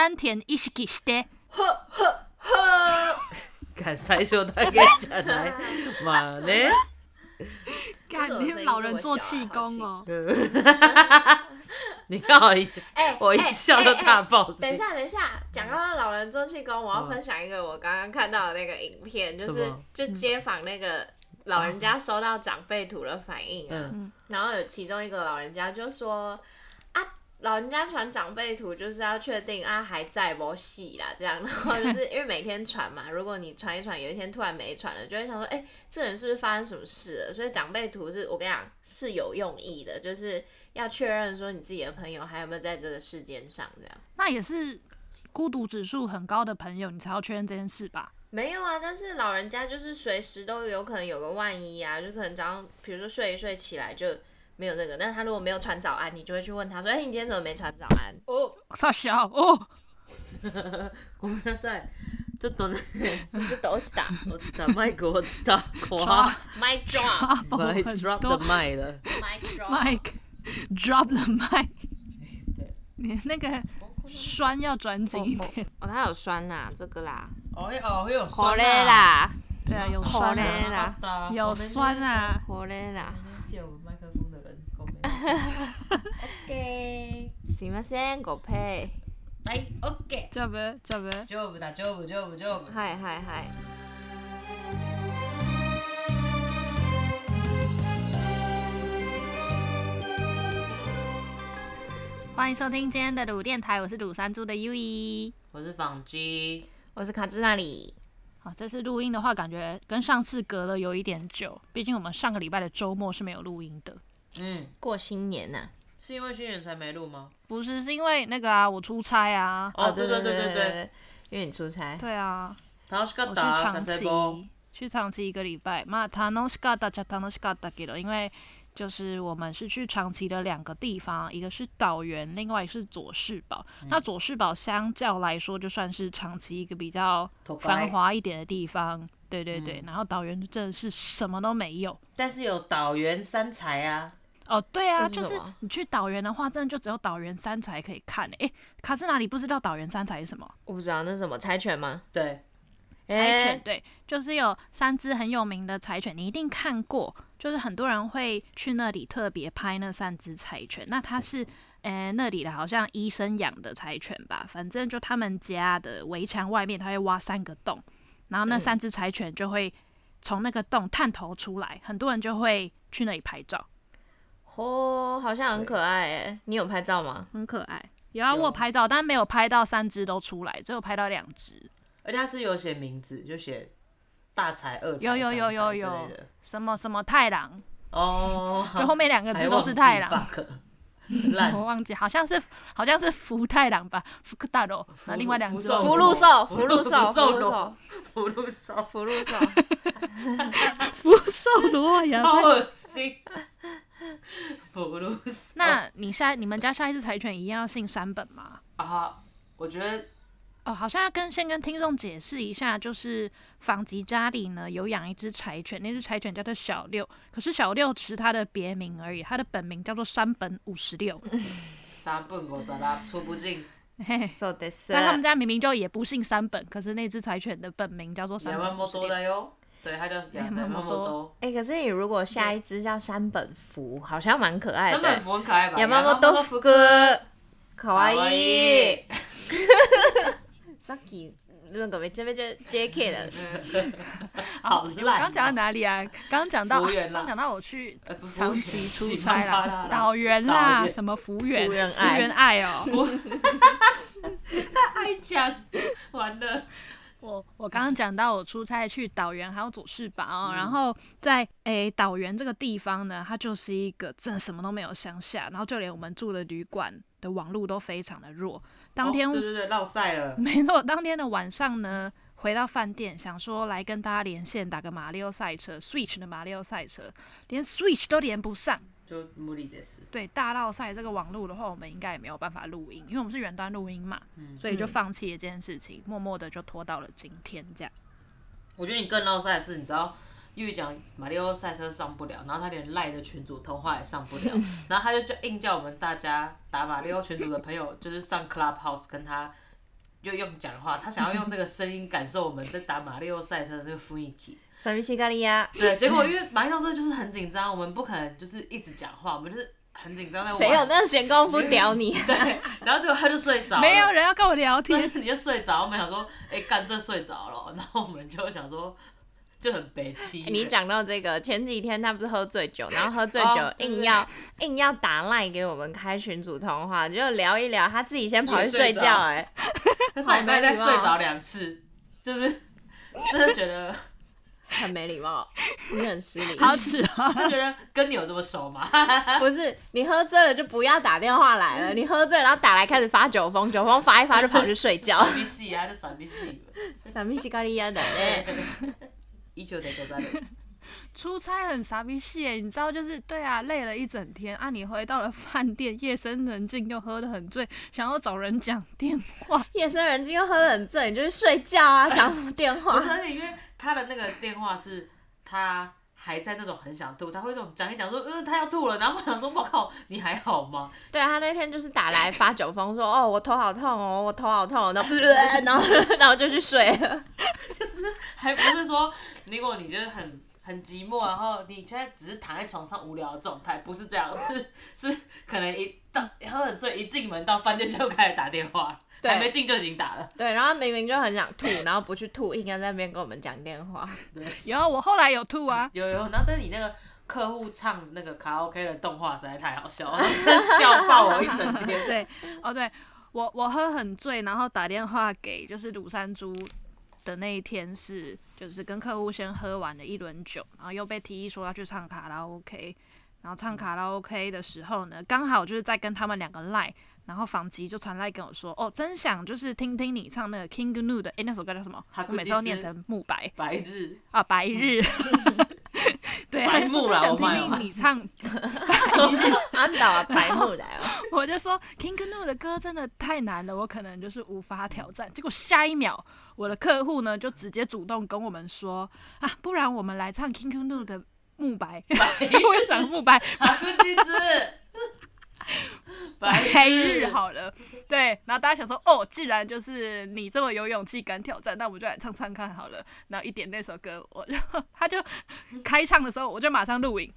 丹田意識して。呵呵呵。看最初大概讲来嘛呢？干，你老人做气功哦。你看我一，哎，我一笑就大爆。等一下，等一下，讲到老人做气功，我要分享一个我刚刚看到的那个影片，就是就街访那个老人家收到长辈图的反应啊。然后有其中一个老人家就说啊，老人家传长辈图就是要确定啊还在不戏啦，这样。然后就是因为每天传嘛，如果你传一传，有一天突然没传了，就会想说，哎，这人是不是发生什么事了？所以长辈图是我跟你讲是有用意的，就是。要确认说你自己的朋友还有没有在这个世间上，这样。那也是孤独指数很高的朋友，你才要确认这件事吧？没有啊，但是老人家就是随时都有可能有个万一啊，就可能早上比如说睡一睡起来就没有那个，但是他如果没有传早安，你就会去问他说：“哎、欸，你今天怎么没传早安？”哦，傻笑哦。ごめんなさい。ちょっとね。ちょっと落ちた。落ちた。マイク落ちた。怖。Mic drop。Mic drop the mic 了。Mic drop。Mic drop the mic。你那个栓要转紧一点。哦，它有栓呐，这个啦。哦哦，有栓啦。对啊，有栓啦。有栓啊。火嘞啦。 OK。すみません、ごぺ。はい、OK。丈夫、丈夫。丈夫だ、丈夫、丈夫、丈夫。はいはいはい。欢迎收听今天的鲁电台，我是鲁山猪的 U 一，我是仿鸡，我是卡兹那里。好，这次录音的话，感觉跟上次隔了有一点久，毕竟我们上个礼拜的周末是没有录音的。 嗯，过新年呐、啊，是因为新年才没录吗？不是，是因为那个啊，我出差啊。哦，对对对对对，因为你出差。对啊。我去长崎，去长崎一个礼拜。嘛，楽しかったじゃ楽しかったけど，因为就是我们是去长崎的两个地方，一个是岛原，另外一个是佐世保。嗯、那佐世保相较来说，就算是长崎一个比较繁华一点的地方。对对对，嗯、然后岛原真的是什么都没有，但是有岛原三彩啊。 哦，对啊，是就是你去岛原的话，真的就只有岛原三才可以看。哎，卡斯哪里不知道岛原三才是什么？我不知道那是什么柴犬吗？对。柴犬对，就是有三只很有名的柴犬，你一定看过。就是很多人会去那里特别拍那三只柴犬。那它是，呃，那里的好像医生养的柴犬吧？反正就他们家的围墙外面，他会挖三个洞，然后那三只柴犬就会从那个洞探头出来，很多人就会去那里拍照。哦，好像很可爱诶，你有拍照吗？很可爱，有啊，我有拍照，但没有拍到三只都出来，只有拍到两只。而且他是有写名字，就写大才、二柴、有有有有有。什么什么太郎。哦，就后面两个字都是太郎。我忘记，好像是好像是福太郎吧，福克大罗。那另外两个字福禄寿，福禄寿，福禄寿，福禄寿，福禄寿，福寿螺呀，超恶心。那你下你们家下一只柴犬一样要姓山本吗？啊，我觉得。哦，好像要跟先跟听众解释一下，就是仿吉家里呢有养一只柴犬，那只柴犬叫做小六，可是小六只是它的别名而已，它的本名叫做山本五十六。山本五十六出不进。嘿，但他们家明明就也不姓山本，可是那只柴犬的本名叫做山本五十六。对，它叫山本五十六。哎，可是你如果下一只叫山本福，好像蛮可爱的。山本福很可爱吧？山本福哥，可爱い。さっき那个没这边就 JK 了，好烂。刚讲到哪里啊？刚讲到刚讲到我去长崎出差啦，岛原啦，什么福原？福原爱哦。爱讲完了。 我我刚刚讲到我出差去岛原还有佐世保哦，然后在诶岛原这个地方呢，它就是一个真的什么都没有乡下，然后就连我们住的旅馆的网络都非常的弱。当天、哦、对对对，落赛了。没错，当天的晚上呢，回到饭店想说来跟大家连线打个马里奥赛车，Switch 的马里奥赛车，连 Switch 都连不上。就无理的事。对，大绕赛这个网络的话，我们应该也没有办法录音，因为我们是远端录音嘛，嗯、所以就放弃了这件事情，默默的就拖到了今天这样。我觉得你更绕赛的是，你知道，因为讲马里奥赛车上不了，然后他连赖的群主通话也上不了，然后他就叫硬叫我们大家打马里奥群组的朋友，就是上 Clubhouse 跟他就用讲话，他想要用那个声音感受我们在打马里奥赛车的那个雰囲気。什么西咖喱呀？对，结果因为马里奥赛车就是很紧张，我们不可能就是一直讲话，我们就是很紧张在玩。谁有那个闲工夫屌你？对，然后结果他就睡着了。没有人要跟我聊天，你就睡着。我们想说，哎、欸，干这睡着了，然后我们就想说。就很悲戚。你讲到这个，前几天他不是喝醉酒，然后喝醉酒硬要、oh, 硬要打赖给我们开群组通话，就聊一聊，他自己先跑去睡觉、欸，哎，他上礼拜再睡着两次，就是真的觉得很没礼貌，你很失礼，好耻啊！他觉得跟你有这么熟吗？不是，你喝醉了就不要打电话来了，你喝醉然后打来开始发酒疯，酒疯发一发就跑去睡觉，傻逼戏啊，就傻逼戏，傻逼戏咖喱鸭的呢。出差很傻逼戏耶，你知道就是对啊，累了一整天啊，你回到了饭店，夜深人静又喝得很醉，想要找人讲电话，夜深人静又喝得很醉，你就去睡觉啊，讲什么电话？不是，而且因为他的那个电话是他。还在那种很想吐，他会那种讲一讲说，嗯，他要吐了，然后我想说，我靠，你还好吗？对啊，他那天就是打来发酒疯，说，哦，我头好痛哦，我头好痛，然后，然后，然后就去睡了，就是还不是说，如果你觉得很很寂寞，然后你现在只是躺在床上无聊的状态，不是这样，是是可能一到喝很醉，一进门到饭店就开始打电话。对，还没进就已经打了。对，然后明明就很想吐，然后不去吐，应该在那边跟我们讲电话。对，有我后来有吐啊，有有。然后但是你那个客户唱那个卡拉 OK 的动画实在太好笑了，真笑爆我一整天。对，哦对，我我喝很醉，然后打电话给就是鲁山猪的那一天是，就是跟客户先喝完了一轮酒，然后又被提议说要去唱卡拉 OK，然后唱卡拉 OK 的时候呢，刚好就是在跟他们两个赖。然后房吉就传来跟我说：“哦，真想就是听听你唱那个 King Gnu 的，哎，那首歌叫什么？我每次都念成慕白。白日啊，白日。对，白木啦，想听听你唱。安导啊，白木来了。我就说 King Gnu 的歌真的太难了，我可能就是无法挑战。结果下一秒，我的客户呢就直接主动跟我们说：啊，不然我们来唱 King Gnu 的木白。我也想慕白。哈库吉子。” 白日好了，对，然后大家想说，哦，既然就是你这么有勇气敢挑战，那我们就来唱唱看好了。然后一点那首歌，我就他就开唱的时候，我就马上录影，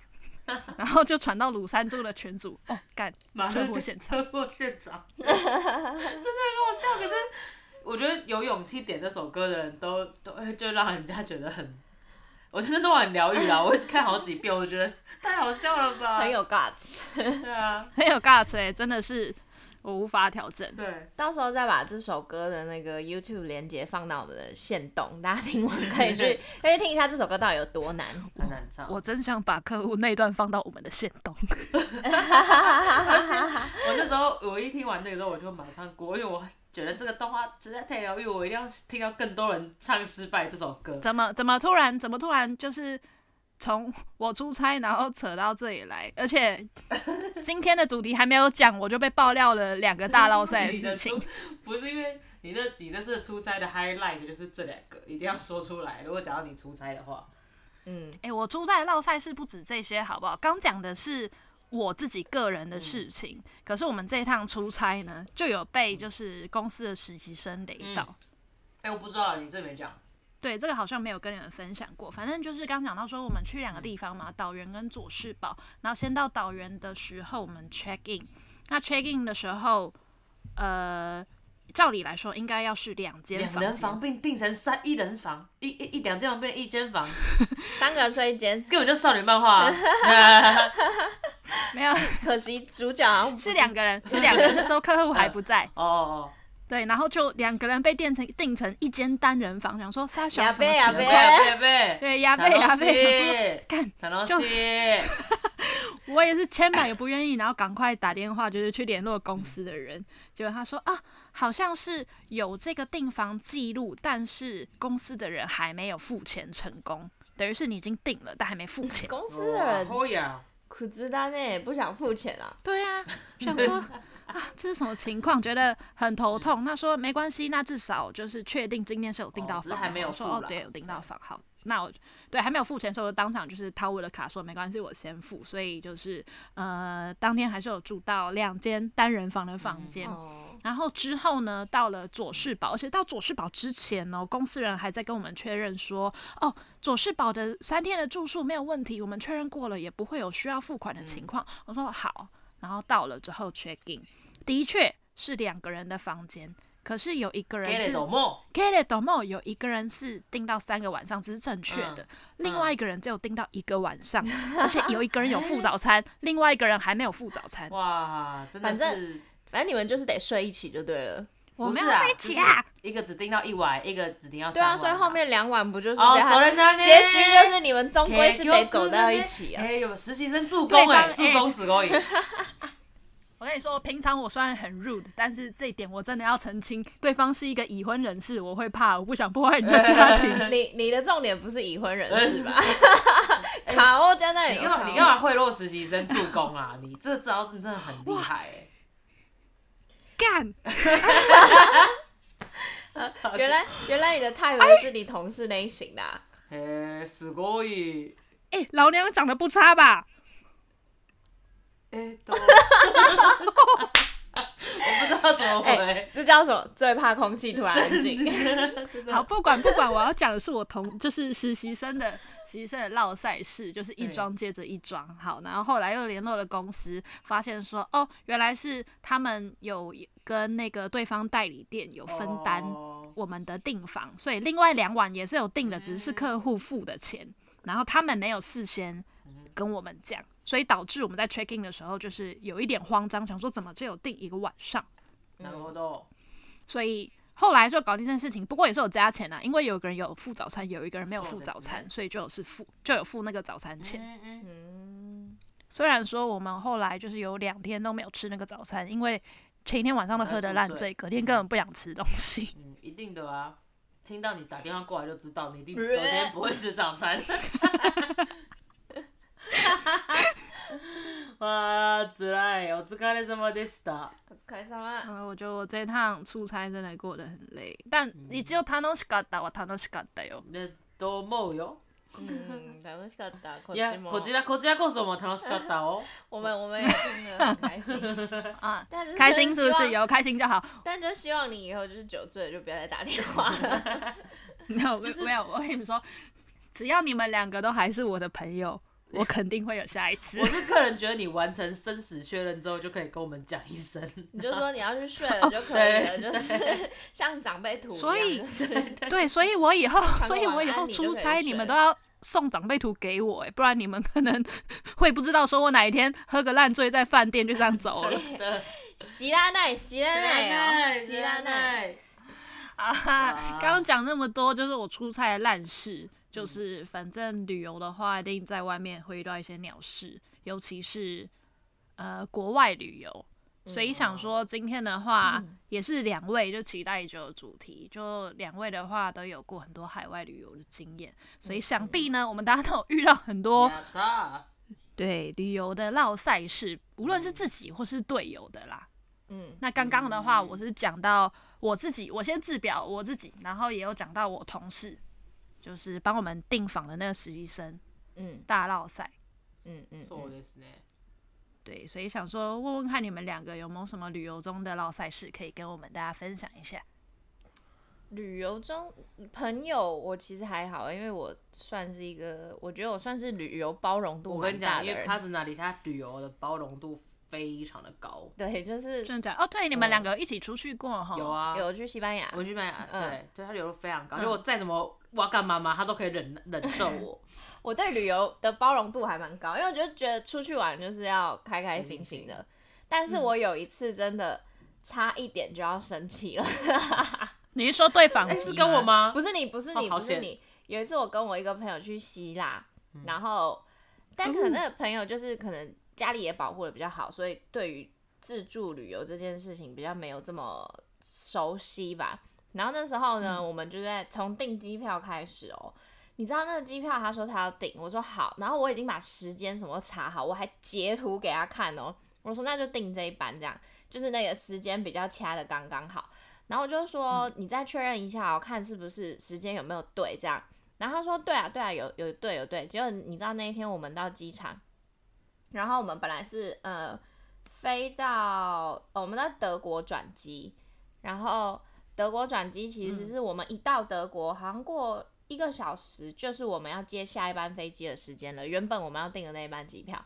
然后就传到鲁山猪的群组。哦，干，车祸现场，车祸现场，真的很好笑。可是我觉得有勇气点这首歌的人都都就让人家觉得很，我真的都很疗愈啊！我一直看好几遍，我觉得。太好笑了吧！很有 guts，对啊，很有 guts 哎、欸，真的是我无法挑战。对，到时候再把这首歌的那个 YouTube 连接放到我们的线动，大家听完可以去，可以听一下这首歌到底有多难。很难唱。我真想把客户那段放到我们的线动。我那时候我一听完那个之后，我就马上过，因为我觉得这个动画实在太疗愈，我一定要听到更多人唱失败这首歌。怎么怎么突然怎么突然就是？从 我出差，然后扯到这里来，而且 今天的主题还没有讲，我就被爆料了两个大捞赛的事情。不是因为你那几次出差的 highlight 就是这两个，一定要说出来。如果讲到你出差的话，嗯，哎、欸，我出差的捞赛是不止这些，好不好？刚讲的是我自己个人的事情，嗯、可是我们这一趟出差呢，就有被就是公司的实习生雷到。哎、嗯欸，我不知道，你这没讲。对，这个好像没有跟你们分享过。反正就是刚讲到说，我们去两个地方嘛，岛原跟佐世保。然后先到岛原的时候，我们 check in。那 check in 的时候，呃，照理来说应该要是两间房。两人房并订成三一人房，一一一两间房变一间房，三个人睡一间，根本就少女漫画。没有，可惜主角是两个人，是两个人。那时候客户还不在。哦哦哦。对，然后就两个人被定成定成一间单人房，想说杀小什么呀情况？对，呀贝呀贝，干，就 我也是千百个不愿意，然后赶快打电话就是去联络公司的人，结果他说啊，好像是有这个订房记录，但是公司的人还没有付钱成功，等于是你已经订了，但还没付钱。公司的人苦知道呢，不想付钱啊？对啊，想说。啊，这是什么情况？觉得很头痛。那说没关系，那至少就是确定今天是有订到房。哦、还没有说哦，对，有订到房。好，那我对还没有付钱的时候，当场就是掏我的卡，说没关系，我先付。所以就是呃，当天还是有住到两间单人房的房间。嗯哦、然后之后呢，到了佐世保，而且到佐世保之前呢，公司人还在跟我们确认说，哦，佐世保的三天的住宿没有问题，我们确认过了，也不会有需要付款的情况。嗯、我说好，然后到了之后 check in，的确是两个人的房间。可是有一个人是 it 有一个人是订到三个晚上，这是正确的。嗯、另外一个人只有订到一个晚上，嗯、而且有一个人有付早餐，另外一个人还没有付早餐。哇，真的是，反正反正你们就是得睡一起就对了。我没有睡一起啊，一个只订到一晚，一个只订到三晚。对啊，所以后面两晚不就是？哦，结局就是你们终归是得走到一起啊。哎呦，实习生助攻哎，助攻死过瘾。我跟你说，平常我虽然很 rude，但是这一点我真的要澄清，对方是一个已婚人士，我会怕，我不想破坏你的家庭。你你的重点不是已婚人士吧？卡欧加那里，你干嘛？你干嘛贿赂实习生助攻啊？你这招真的很厉害哎！干！原来原来你的太尉是你同事那一型的。哎，すごい！哎，老娘长得不差吧？ 我不知道怎么回、欸。这叫什么？最怕空气突然安静。好，不管不管，我要讲的是我同，就是实习生的实习生的烙赛事，就是一桩接着一桩。好，然后后来又联络了公司，发现说，哦，原来是他们有跟那个对方代理店有分担我们的订房，所以另外两晚也是有订的，只是客户付的钱，然后他们没有事先跟我们讲。所以导致我们在 check in 的时候，就是有一点慌张，想说怎么只有订一个晚上。然后，所以后来就搞定这件事情，不过也是有加钱啊，因为有个人有付早餐，有一个人没有付早餐，所以就有是付就有付那个早餐钱。嗯，虽然说我们后来就是有两天都没有吃那个早餐，因为前一天晚上都喝得烂醉，隔天根本不想吃东西。嗯，一定的啊，听到你打电话过来就知道你一定 昨天不会吃早餐。哇，つらい，お疲れ様でした。お疲れ様。嗯，我觉得我这趟出差真的过得很累，但一応楽しかったは楽しかったよ。ね、と思うよ。嗯，楽しかった。いや、こちらこちらこそも楽しかった哦。我们我们也真的很开心啊，但是开心是不是？有开心就好。但就希望你以后就是酒醉了就不要再打电话了。没有，没有，我跟你们说，只要你们两个都还是我的朋友。 我肯定会有下一次。我是个人觉得，你完成生死确认之后，就可以跟我们讲一声。你就说你要去睡了 就可以了，就是像长辈图。所以，对，所以我以后，所以我以后出差，你们都要送长辈图给我，哎，不然你们可能会不知道，说我哪一天喝个烂醉在饭店就这样走了。喜拉奈，喜拉奈，喜拉奈。啊哈，刚刚讲那么多，就是我出差的烂事。就是反正旅游的话，一定在外面会遇到一些鸟事，尤其是呃国外旅游。所以想说今天的话，嗯、也是两位就期待已久的主题，就两位的话都有过很多海外旅游的经验，所以想必呢，我们大家都有遇到很多对旅游的绕赛事，无论是自己或是队友的啦。嗯，那刚刚的话，我是讲到我自己，我先自表我自己，然后也有讲到我同事。就是帮我们订房的那个实习生，嗯，大烙赛，嗯嗯，そうですね。对，所以想说问问看你们两个有没有什么旅游中的烙赛事可以跟我们大家分享一下。旅游中朋友，我其实还好，因为我算是一个，我觉得我算是旅游包容度蛮大的人。我跟你讲，因为他是哪里，他旅游的包容度。非常的高，对，就是真的假的？哦，对，你们两个一起出去过哈？有啊，有去西班牙，我去西班牙，对，就他旅游非常高，就我再怎么 哇干嘛嘛，他都可以忍忍受我。我对旅游的包容度还蛮高，因为我就觉得出去玩就是要开开心心的。但是我有一次真的差一点就要生气了。你是说对方是跟我吗？不是你，不是你，不是你。有一次我跟我一个朋友去希腊，然后但可能那个朋友就是可能。家里也保护的比较好，所以对于自助旅游这件事情比较没有这么熟悉吧。然后那时候呢，嗯、我们就在从订机票开始哦。你知道那个机票，他说他要订，我说好。然后我已经把时间什么查好，我还截图给他看哦。我说那就订这一班，这样就是那个时间比较掐的刚刚好。然后我就说你再确认一下，我看是不是时间有没有对这样。然后他说对啊对啊，有有对有对。结果你知道那一天我们到机场。然后我们本来是呃飞到、哦、我们在德国转机，然后德国转机其实是我们一到德国，嗯、好像过一个小时就是我们要接下一班飞机的时间了。原本我们要订的那一班机票，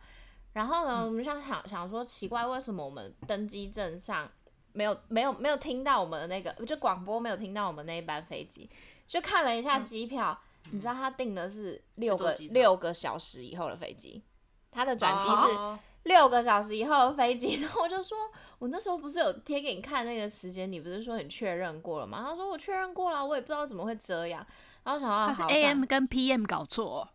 然后呢，嗯、我们想想想说奇怪，为什么我们登机证上没有没有没有听到我们的那个就广播没有听到我们那一班飞机？就看了一下机票，嗯、你知道他订的是六个六个小时以后的飞机，他的转机是六个小时以后的飞机。然后我就说，我那时候不是有贴给你看那个时间，你不是说你确认过了吗？他说我确认过了，我也不知道怎么会这样。然后想到他是 AM 跟 PM 搞错。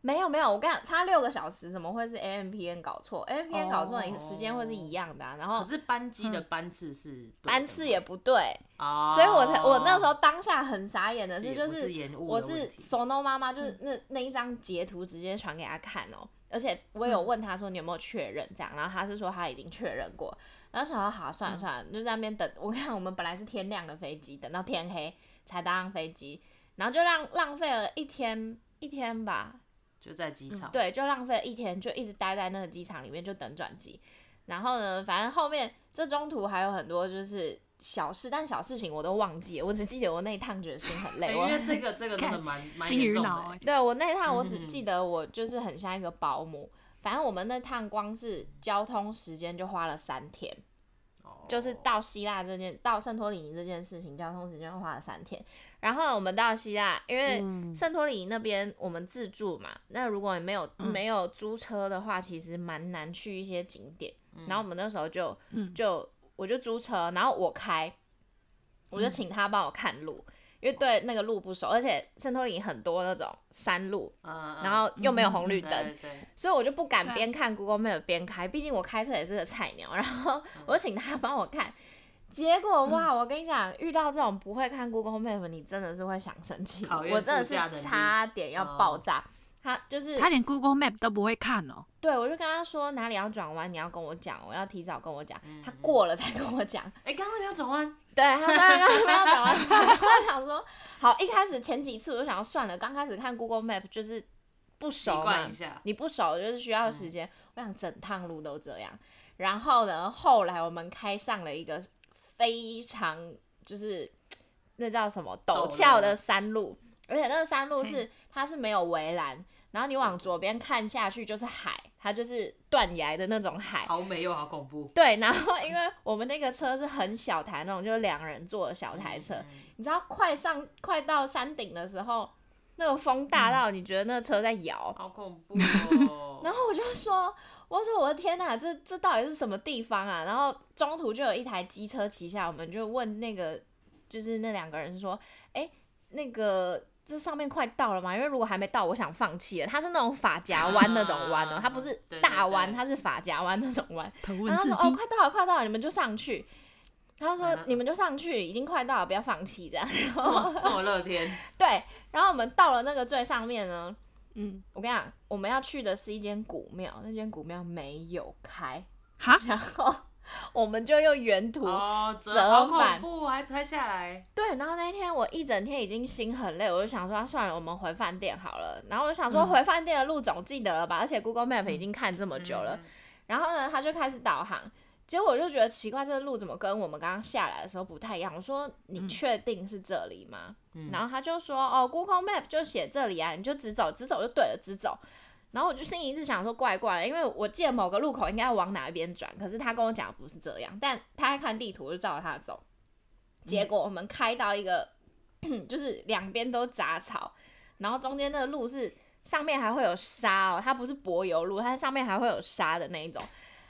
没有没有，我跟你讲，差六个小时，怎么会是 AM PM 搞错？AM PM 搞错，你时间会是一样的啊。然后可是班机的班次是、嗯、班次也不对，哦、所以我才我那时候当下很傻眼的是，就是我是 Sono 妈妈，就是那那一张截图直接传给他看哦，而且我有问他说你有没有确认这样，然后他是说他已经确认过，然后想说好算了算了，嗯、就在那边等。我看我们本来是天亮的飞机，等到天黑才搭上飞机，然后就浪浪费了一天一天吧。就在机场、嗯，对，就浪费了一天，就一直待在那个机场里面，就等转机。然后呢，反正后面这中途还有很多就是小事，但小事情我都忘记了，我只记得我那一趟觉得心很累。因为这个这个真的蛮蛮严重的。对，我那一趟我只记得我就是很像一个保姆。反正我们那趟光是交通时间就花了三天，就是到希腊这件到圣托里尼这件事情，交通时间花了三天。然后我们到希腊，因为圣托里尼那边我们自助嘛，嗯、那如果你没有没有租车的话，其实蛮难去一些景点。嗯、然后我们那时候就就我就租车，然后我开，我就请他帮我看路，嗯、因为对那个路不熟，而且圣托里尼很多那种山路，嗯、然后又没有红绿灯，所以我就不敢边看 Google Map 边开，毕竟我开车也是个菜鸟。然后我就请他帮我看。结果哇，我跟你讲，遇到这种不会看 Google Map，你真的是会想生气。我真的是差点要爆炸。他就是他连 Google Map 都不会看哦。对，我就跟他说哪里要转弯，你要跟我讲，我要提早跟我讲。他过了才跟我讲。哎，刚刚那边要转弯。对，他说刚刚那边要转弯。我想说，好，一开始前几次我就想要算了，刚开始看 Google Map 就是不熟嘛，你不熟就是需要时间。我想整趟路都这样。然后呢，后来我们开上了一个。非常就是那叫什么陡峭的山路，而且那个山路是它是没有围栏，然后你往左边看下去就是海，它就是断崖的那种海，好美又好恐怖。对，然后因为我们那个车是很小台那种，就是两人坐的小台车，你知道快上快到山顶的时候，那个风大到你觉得那个车在摇，好恐怖哦。然后我就说。我说我的天哪，这这到底是什么地方啊？然后中途就有一台机车骑下，我们就问那个，就是那两个人说，哎，那个这上面快到了嘛？因为如果还没到，我想放弃了。它是那种发夹弯那种弯哦，它不是大弯，它是发夹弯那种弯。然后说哦，快到了，快到了，你们就上去。然后说你们就上去，已经快到了，不要放弃这样。这么这么乐天。对，然后我们到了那个最上面呢。嗯，我跟你讲，我们要去的是一间古庙，那间古庙没有开，哈然后 我们就用原图折返，不、哦、还拆下来。对，然后那一天我一整天已经心很累，我就想说、啊，算了，我们回饭店好了。然后我就想说，回饭店的路总记得了吧？嗯、而且 Google Map 已经看这么久了。嗯、然后呢，他就开始导航。结果我就觉得奇怪，这个路怎么跟我们刚刚下来的时候不太一样？我说你确定是这里吗？嗯、然后他就说哦，Google Map 就写这里啊，你就直走，直走就对了，直走。然后我就心里一直想说怪怪的，因为我记得某个路口应该要往哪一边转，可是他跟我讲不是这样，但他在看地图，我就照着他走。结果我们开到一个，嗯、就是两边都杂草，然后中间那个路是上面还会有沙哦，它不是柏油路，它上面还会有沙的那一种。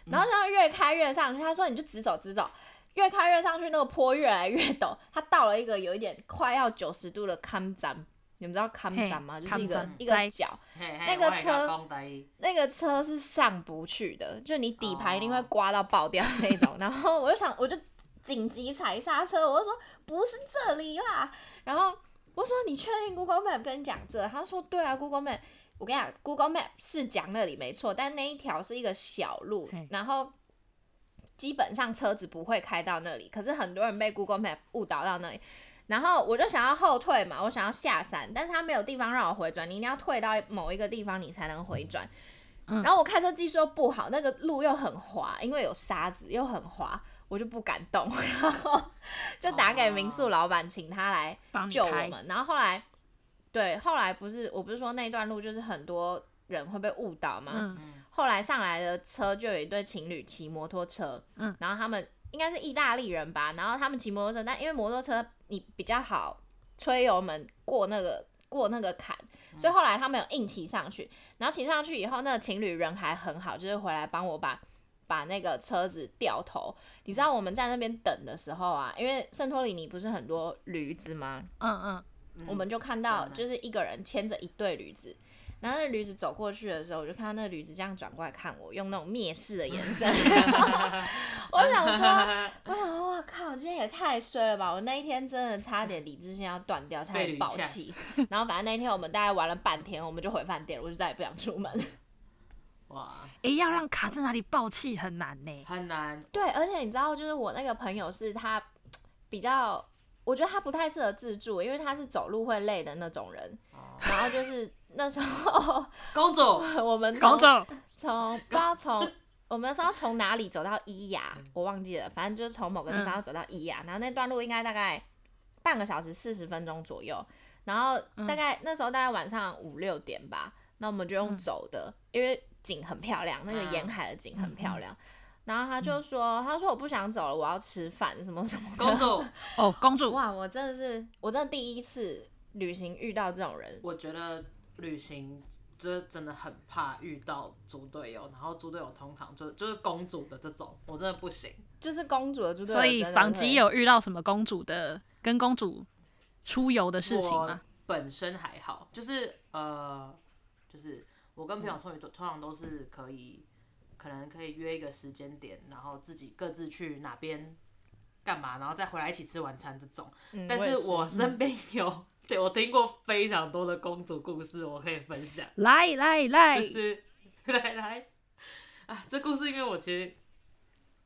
然后这样越开越上去，他说你就直走直走，越开越上去，那个坡越来越陡。他到了一个有一点快要九十度的坎站，你们知道坎站吗？就是一个一个角，那个车那个车是上不去的，就你底盘一定会刮到爆掉那种。然后我就想，我就紧急踩刹车，我就说不是这里啦。然后我说你确定 Google Map 跟你讲这？他说对啊，Google Map。我跟你讲，Google Map 是讲那里没错，但那一条是一个小路，然后基本上车子不会开到那里。可是很多人被 Google Map 误导到那里，然后我就想要后退嘛，我想要下山，但是他没有地方让我回转，你一定要退到某一个地方你才能回转。然后我开车技术又不好，那个路又很滑，因为有沙子又很滑，我就不敢动，然后就打给民宿老板，请他来救我们。然后后来，对，后来不是我不是说那段路就是很多人会被误导吗？嗯、后来上来的车就有一对情侣骑摩托车，嗯、然后他们应该是意大利人吧，然后他们骑摩托车，但因为摩托车你比较好吹油门过那个过那个坎。所以后来他们有硬骑上去，然后骑上去以后，那个情侣人还很好，就是回来帮我把把那个车子掉头。你知道我们在那边等的时候啊，因为圣托里尼不是很多驴子吗？嗯嗯，我们就看到就是一个人牵着一对驴子。然后那驴子走过去的时候，我就看到那个驴子这样转过来看我，用那种蔑视的眼神。我想说，我想说，哇靠，今天也太衰了吧！我那一天真的差点理智线要断掉，差点爆气。然后反正那一天我们大概玩了半天，我们就回饭店了，我就再也不想出门。哇！哎、欸，要让卡在哪里爆气很难呢？很难。对，而且你知道，就是我那个朋友是他比较，我觉得他不太适合自助，因为他是走路会累的那种人。哦、然后就是。那时候，公主，我们公主从不知道从我们那时候从哪里走到伊雅，我忘记了，反正就是从某个地方要走到伊雅，嗯、然后那段路应该大概半个小时四十分钟左右，然后大概、嗯、那时候大概晚上五六点吧，那我们就用走的，嗯、因为景很漂亮，那个沿海的景很漂亮，嗯、然后他就说，嗯、他说我不想走了，我要吃饭什么什么的。公主 哦，公主哇，我真的是我真的第一次旅行遇到这种人，我觉得。旅行就是真的很怕遇到猪队友，然后猪队友通常就就是公主的这种，我真的不行。就是公主的猪队友。所以房吉有遇到什么公主的跟公主出游的事情吗？本身还好，就是呃，就是我跟朋友出去通常都是可以，可能可以约一个时间点，然后自己各自去哪边干嘛，然后再回来一起吃晚餐这种。嗯、但是我身边有。嗯对，我听过非常多的公主故事，我可以分享。来来来，就是 来来啊！这故事因为我其实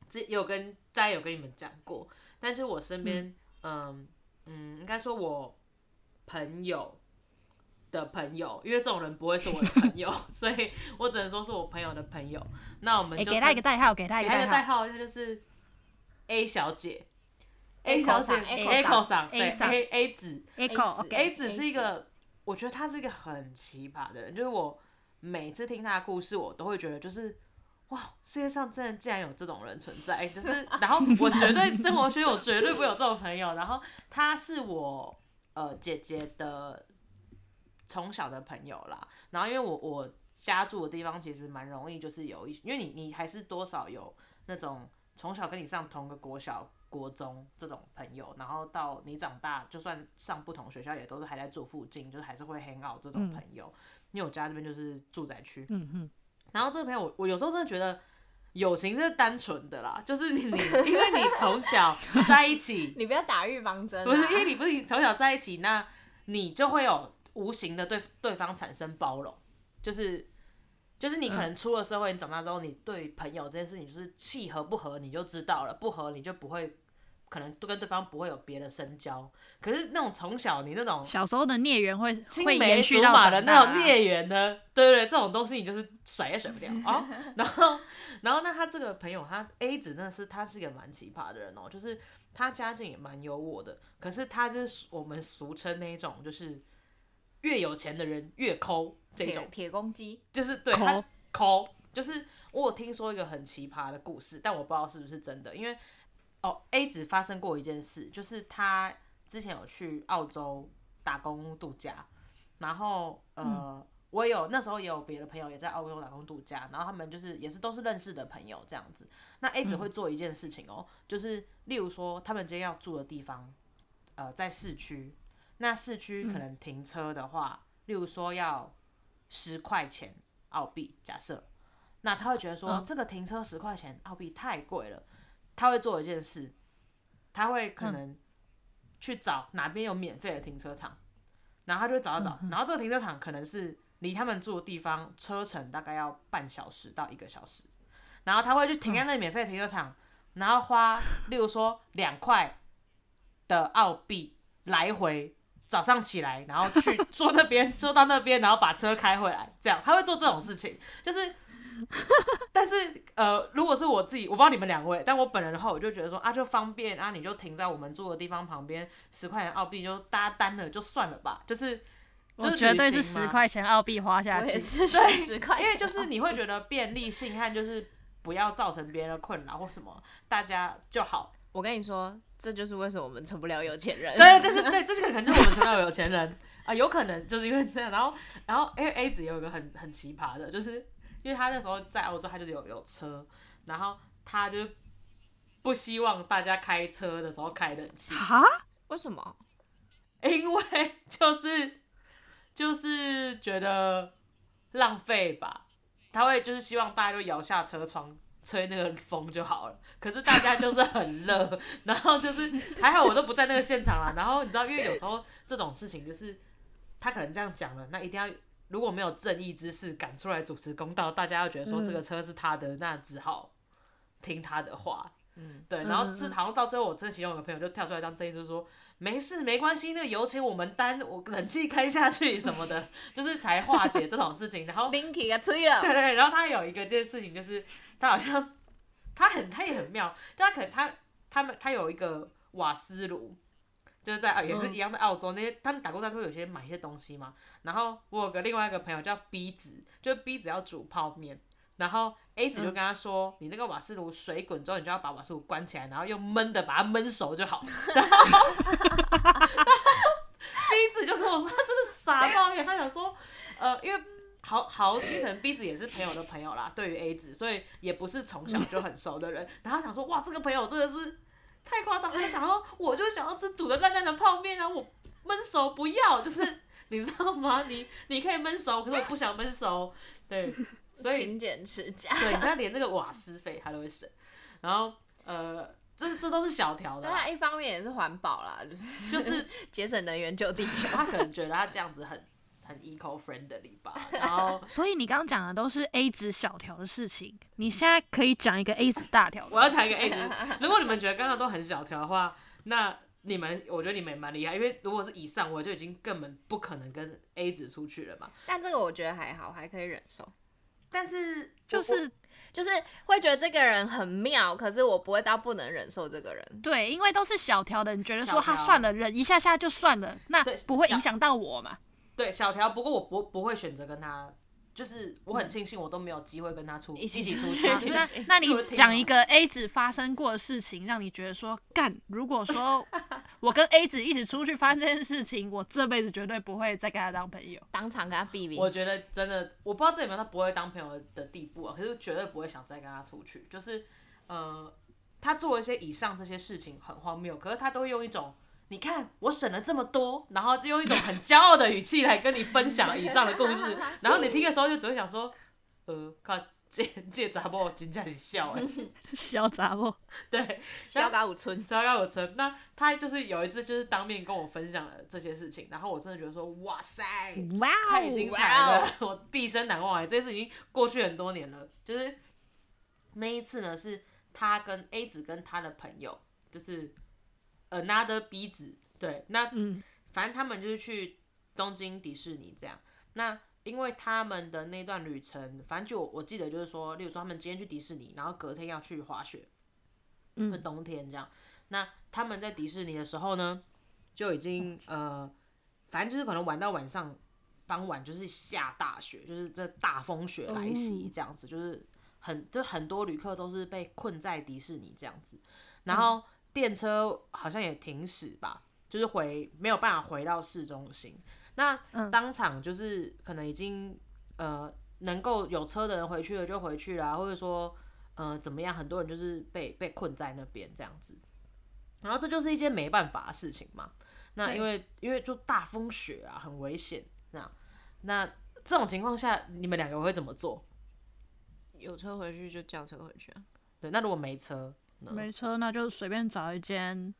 这有跟大家有跟你们讲过，但是我身边，嗯嗯，应该说我朋友的朋友，因为这种人不会是我的朋友，所以我只能说是我朋友的朋友。那我们就、欸、给他一个代号，给他一个代号，他就是 A 小姐。A 小姐对，A A 子，A 子是一个，我觉得他是一个很奇葩的人，就是我每次听他的故事，我都会觉得就是，哇，世界上真的竟然有这种人存在，就是，然后我绝对生活圈我绝对不会有这种朋友，然后他是我呃姐姐的从小的朋友啦，然后因为我我家住的地方其实蛮容易，就是有一，因为你你还是多少有那种从小跟你上同个国小。国中这种朋友，然后到你长大，就算上不同学校，也都是还在住附近，就是还是会 hang out 这种朋友。嗯、因为我家这边就是住宅区，嗯哼。然后这个朋友，我我有时候真的觉得友情是单纯的啦，就是你你，因为你从小 在一起，你不要打预防针、啊，不是因为你不是从小在一起，那你就会有无形的对对方产生包容，就是。就是你可能出了社会，你长大之后，你对朋友这件事情就是契合不合，你就知道了，不合你就不会，可能都跟对方不会有别的深交。可是那种从小你那种小时候的孽缘会青梅竹马的那种孽缘呢？对对对，这种东西你就是甩也甩不掉啊。然后，然后那他这个朋友，他 A 子真的是他是一个蛮奇葩的人哦，就是他家境也蛮优渥的，可是他就是我们俗称那一种，就是越有钱的人越抠。这种铁公鸡就是对他抠，就是我有听说一个很奇葩的故事，但我不知道是不是真的。因为哦，A 子发生过一件事，就是他之前有去澳洲打工度假，然后呃，嗯、我有那时候也有别的朋友也在澳洲打工度假，然后他们就是也是都是认识的朋友这样子。那 A 子会做一件事情哦，嗯、就是例如说他们今天要住的地方，呃，在市区，那市区可能停车的话，嗯、例如说要。十块钱澳币，假设，那他会觉得说、嗯、这个停车十块钱澳币太贵了，他会做一件事，他会可能去找哪边有免费的停车场，然后他就会找找然后这个停车场可能是离他们住的地方车程大概要半小时到一个小时，然后他会去停在那免费停车场，然后花，例如说两块的澳币来回。早上起来，然后去坐那边，坐到那边，然后把车开回来，这样他会做这种事情，就是 但是呃，如果是我自己，我不知道你们两位，但我本人的话，我就觉得说啊，就方便啊，你就停在我们住的地方旁边，十块钱澳币就大家单了就算了吧，就是。我绝对是十块钱澳币花下去，对，十块钱，因为就是你会觉得便利性和就是不要造成别人的困扰或什么，大家就好。我跟你说，这就是为什么我们成不了有钱人。对，这是对，这是可能就是我们成不了有钱人 啊，有可能就是因为这样。然后，然后因为 A 子也有一个很很奇葩的，就是因为他那时候在澳洲，他就是有有车，然后他就不希望大家开车的时候开冷气。哈？为什么？因为就是。就是觉得浪费吧，他会就是希望大家就摇下车窗吹那个风就好了。可是大家就是很热，然后就是还好我都不在那个现场啦。然后你知道，因为有时候这种事情就是他可能这样讲了，那一定要如果没有正义之士赶出来主持公道，大家要觉得说这个车是他的，那只好听他的话。嗯，对。然后是好像到最后，我这其中有个朋友就跳出来当正义，之士说。没事，没关系，那个油钱我们担，我冷气开下去什么的，就是才化解这种事情。然后，对对 对，然后他有一个这件事情，就是他好像他很他也很妙，就他可能他他们他有一个瓦斯炉，就是在也是一样的澳洲那些他们打工仔会有些买一些东西嘛。然后我有个另外一个朋友叫 B 子，就 B 子要煮泡面。然后 A 子就跟他说：“嗯、你那个瓦斯炉水滚之后，你就要把瓦斯炉关起来，然后用焖的把它焖熟就好。”然后 B 子就跟我说：“他真的傻爆眼，他想说，呃，因为好好可能 B 子也是朋友的朋友啦，对于 A 子，所以也不是从小就很熟的人。然后他想说，哇，这个朋友真的是太夸张。他就想说，我就想要吃煮的烂烂的泡面，然后我焖熟不要，就是 你知道吗？你你可以焖熟，可是我不想焖熟，对。”所以勤俭持家，对，你看连这个瓦斯费他都会省，然后呃，这这都是小条的。那一方面也是环保啦，就是就是节省能源救地球。他可能觉得他这样子很很 eco friendly 吧。然后，所以你刚刚讲的都是 A 子小条的事情，你现在可以讲一个 A 子大条。我要讲一个 A 子，如果你们觉得刚刚都很小条的话，那你们我觉得你们也蛮厉害，因为如果是以上，我就已经根本不可能跟 A 子出去了嘛。但这个我觉得还好，还可以忍受。但是就是就是会觉得这个人很妙，可是我不会到不能忍受这个人。对，因为都是小条的，你觉得说他算了，忍一下下就算了，那不会影响到我嘛？对，小条。不过我不不会选择跟他。就是我很庆幸，我都没有机会跟他出一起出去。那那你讲一个 A 子发生过的事情，让你觉得说干，如果说 我跟 A 子一起出去发生这件事情，我这辈子绝对不会再跟他当朋友，当场跟他避避。我觉得真的，我不知道这有没有他不会当朋友的地步啊，可是绝对不会想再跟他出去。就是呃，他做一些以上这些事情很荒谬，可是他都会用一种。你看我省了这么多，然后就用一种很骄傲的语气来跟你分享以上的故事，然后你听的时候就只会想说，呃，靠这这杂某真正是笑哎，笑查某，对，笑嘎五村，笑嘎五村。那他就是有一次就是当面跟我分享了这些事情，然后我真的觉得说，哇塞，哇，太精彩了，我毕生难忘哎，这事已经过去很多年了。就是那一次呢，是他跟 A 子跟他的朋友，就是。Another 鼻子，对，那、嗯、反正他们就是去东京迪士尼这样。那因为他们的那段旅程，反正就我，我记得就是说，例如说他们今天去迪士尼，然后隔天要去滑雪，嗯，冬天这样。那他们在迪士尼的时候呢，就已经呃，反正就是可能玩到晚上傍晚就是下大雪，就是这大风雪来袭这样子，就是很就很多旅客都是被困在迪士尼这样子，然后。嗯电车好像也停驶吧，就是回没有办法回到市中心。那当场就是可能已经呃能够有车的人回去了就回去了，或者说呃怎么样，很多人就是被被困在那边这样子。然后这就是一件没办法的事情嘛。那因为因为就大风雪啊，很危险。那那这种情况下，你们两个会怎么做？有车回去就叫车回去啊。对，那如果没车？没车，那就随便找一间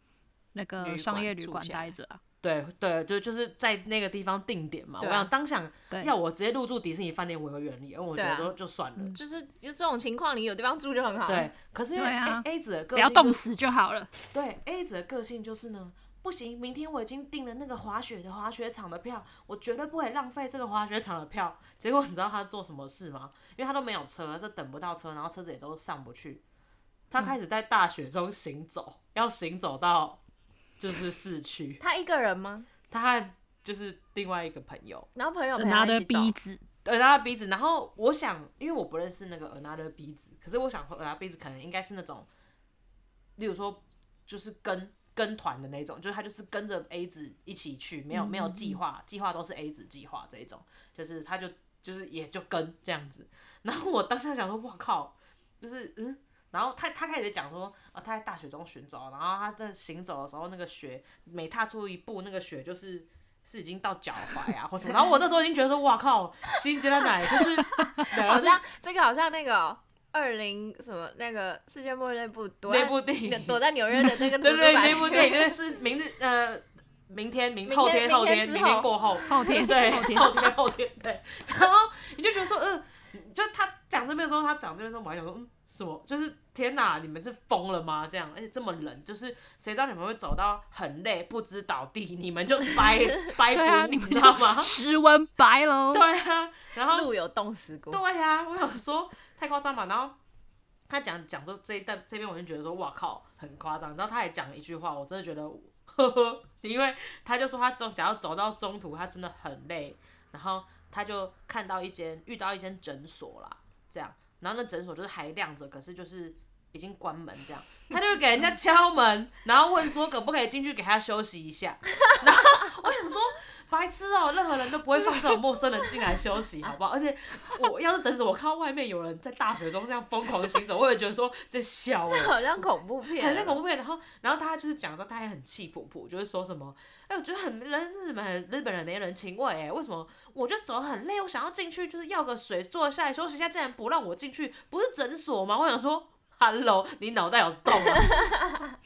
那个商业旅馆待着啊。对对，就就是在那个地方定点嘛。啊、我想当想要我直接入住迪士尼饭店，我会愿意，因为我觉得就就算了。啊、就是就这种情况，你有地方住就很好。对，可是因为 A, A 子的个性、就是、不要冻死就好了。对 A 子的个性就是呢，不行，明天我已经订了那个滑雪的滑雪场的票，我绝对不会浪费这个滑雪场的票。结果你知道他做什么事吗？因为他都没有车，这等不到车，然后车子也都上不去。他开始在大雪中行走，要行走到就是市区。他一个人吗？他和就是另外一个朋友，然后朋友拿着鼻子，对，拿着鼻子。然后我想，因为我不认识那个拿着鼻子，可是我想拿着鼻子可能应该是那种，例如说就是跟。跟团的那种，就是他就是跟着 A 子一起去，没有没有计划，计划都是 A 子计划这一种，就是他就就是也就跟这样子。然后我当下想说，哇靠，就是嗯，然后他他开始讲说，啊他在大雪中寻找，然后他在行走的时候，那个雪每踏出一步，那个雪就是是已经到脚踝啊或什么。然后我那时候已经觉得说，哇靠，新鲜的奶就 是好像这个好像那个。二零什么那个世界末日那部躲在躲在纽约的那个 对对，那部电影 是明日呃明天明后天后天明天过后后天对后天后天后天对，然后你就觉得说嗯，就他讲这边的时候，他讲这边的时候，我还想说嗯什么？就是天哪，你们是疯了吗？这样而且这么冷，就是谁知道你们会走到很累不知倒地，你们就掰 掰不，你知道吗？室温白喽，对啊，然后路有冻死过，对啊，我想说。太夸张嘛！然后他讲讲这这一段这边，我就觉得说，哇靠，很夸张。然后他也讲了一句话，我真的觉得，呵呵，因为他就说他走，只要走到中途，他真的很累。然后他就看到一间，遇到一间诊所啦，这样。然后那诊所就是还亮着，可是就是已经关门这样。他就给人家敲门，然后问说可不可以进去给他休息一下。然后我想说。白痴哦、喔，任何人都不会放这种陌生人进来休息，好不好？而且我要是诊所，我看到外面有人在大雪中这样疯狂行走，我也觉得说这小，这好像恐怖片，好像恐怖片。然后，然后他就是讲说，他也很气噗噗，就是说什么，哎、欸，我觉得很人日本日本人没人情味，哎，为什么？我就走很累，我想要进去，就是要个水，坐下来休息一下，竟然不让我进去，不是诊所吗？我想说，Hello，你脑袋有洞啊？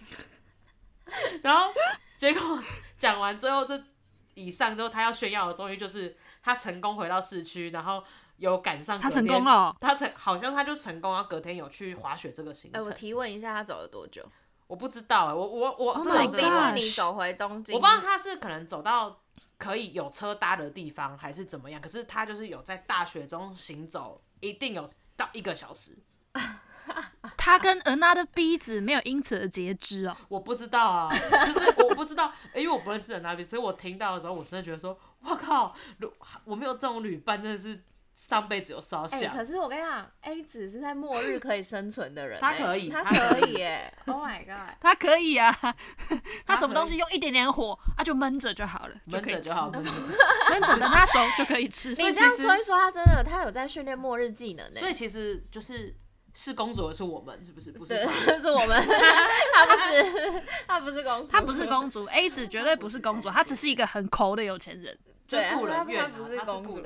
然后结果讲完之后，这。以上之后，他要炫耀的终于就是他成功回到市区，然后有赶上。他成功了，他成好像他就成功，然后隔天有去滑雪这个行程。哎、欸，我提问一下，他走了多久？我不知道哎，我我我从、oh、迪士尼走回东京，我不知道他是可能走到可以有车搭的地方，还是怎么样。可是他就是有在大雪中行走，一定有到一个小时。他跟 Another B 子没有因此而截肢哦，我不知道啊，就是我不知道，因为我不认识 Another B，所以我听到的时候，我真的觉得说，我靠，我没有这种旅伴，真的是上辈子有烧香。可是我跟你讲，A 子是在末日可以生存的人，他可以，他可以耶，Oh my god，他可以啊，他什么东西用一点点火，他就闷着就好了，闷着就好，闷着等他熟就可以吃。你这样说一说，他真的，他有在训练末日技能，所以其实就是。是公主的是我们，是不是？不是，是我们。他不是，他不是公主，他不是公主。A 子绝对不是公主，她只是一个很抠的有钱人。对，故人怨，他不是公主。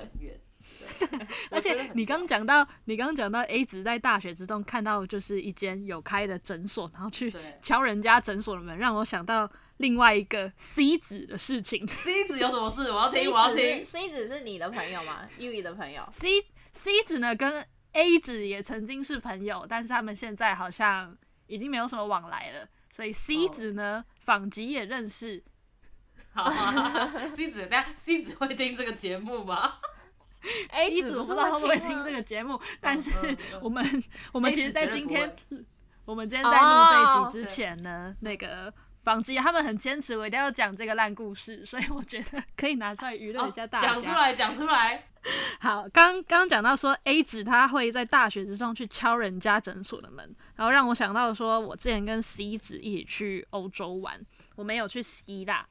而且你刚刚讲到，你刚刚讲到 A 子在大学之中看到就是一间有开的诊所，然后去敲人家诊所的门，让我想到另外一个 C 子的事情。C 子有什么事？我要听，我要听。C 子是你的朋友吗？U 的朋友。C C 子呢？跟 A 子也曾经是朋友，但是他们现在好像已经没有什么往来了。所以 C 子呢，访吉也认识。好，C 子，等下 C 子会听这个节目吗 A 子不知道会不会听这个节目，但是我们我们其实，在今天我们今天在录这一集之前呢，那个。访吉他们很坚持，我一定要讲这个烂故事，所以我觉得可以拿出来娱乐一下大家。讲、哦、出来，讲出来。好，刚刚讲到说 A 子他会在大学之中去敲人家诊所的门，然后让我想到说，我之前跟 C 子一起去欧洲玩，我没有去希腊，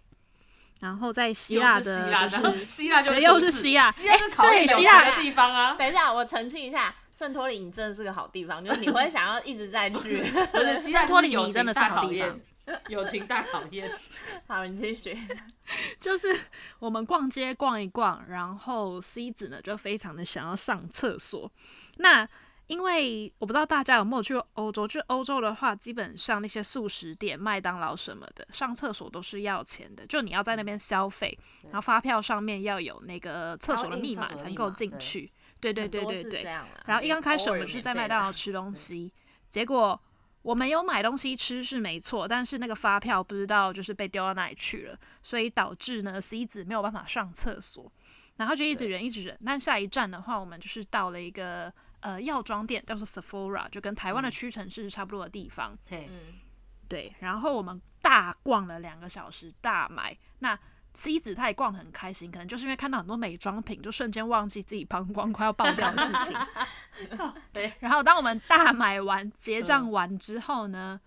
然后在希腊的、就是，希腊就又是希腊，希腊是考验有钱的地方啊。等一下，我澄清一下，圣托里尼真的是个好地方，就是你会想要一直在去。不是，圣托里尼真的是好地方。友情大考验，好，你继续。就是我们逛街逛一逛，然后 C 子呢就非常的想要上厕所。那因为我不知道大家有没有去欧洲，去欧洲的话，基本上那些速食店、麦当劳什么的，上厕所都是要钱的，就你要在那边消费，然后发票上面要有那个厕所的密码才能够进去。对对对对对。然后一刚开始我们是在麦当劳吃东西，结果。我们有买东西吃是没错，但是那个发票不知道就是被丢到哪里去了，所以导致呢 C 子没有办法上厕所，然后就一直忍一直忍。但下一站的话，我们就是到了一个呃药妆店，叫做 Sephora，就跟台湾的屈臣氏差不多的地方。嗯，对。然后我们大逛了两个小时，大买那。C 子他也逛得很开心，可能就是因为看到很多美妆品，就瞬间忘记自己膀胱快要爆掉的事情。对，然后当我们大买完结账完之后呢，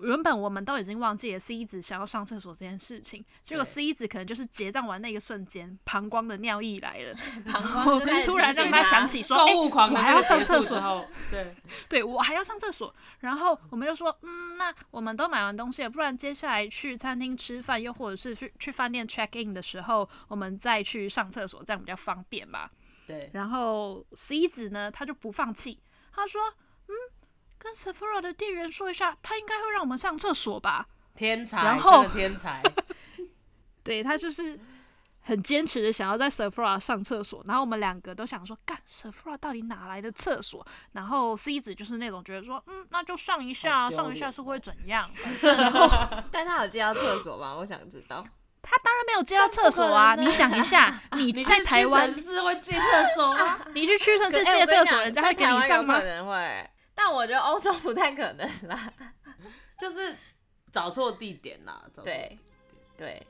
原本我们都已经忘记了 C 子想要上厕所这件事情，结果 C 子可能就是结账完那个瞬间，膀胱的尿意来了，膀胱突然让他想起说，哎、欸，我还要上厕所，对，对我还要上厕所，然后我们就说，嗯，那我们都买完东西了，不然接下来去餐厅吃饭，又或者是去去饭店 check in 的时候，我们再去上厕所，这样比较方便吧。对，然后 C 子呢，他就不放弃，他说，嗯。跟 Sephora 的店员说一下，他应该会让我们上厕所吧？天才，然后天才，对，他就是很坚持的想要在 Sephora 上厕所。然后我们两个都想说，干 Sephora 到底哪来的厕所？然后 C 子就是那种觉得说，嗯，那就上一下，上一下是会怎样？但他有接到厕所吗？我想知道。他当然没有接到厕所啊！你想一下，你在台湾是会借厕所吗？你去屈臣氏借厕所，人家会给你上吗？可能会。但我觉得欧洲不太可能啦，就是找错地点啦。找错地点对，对，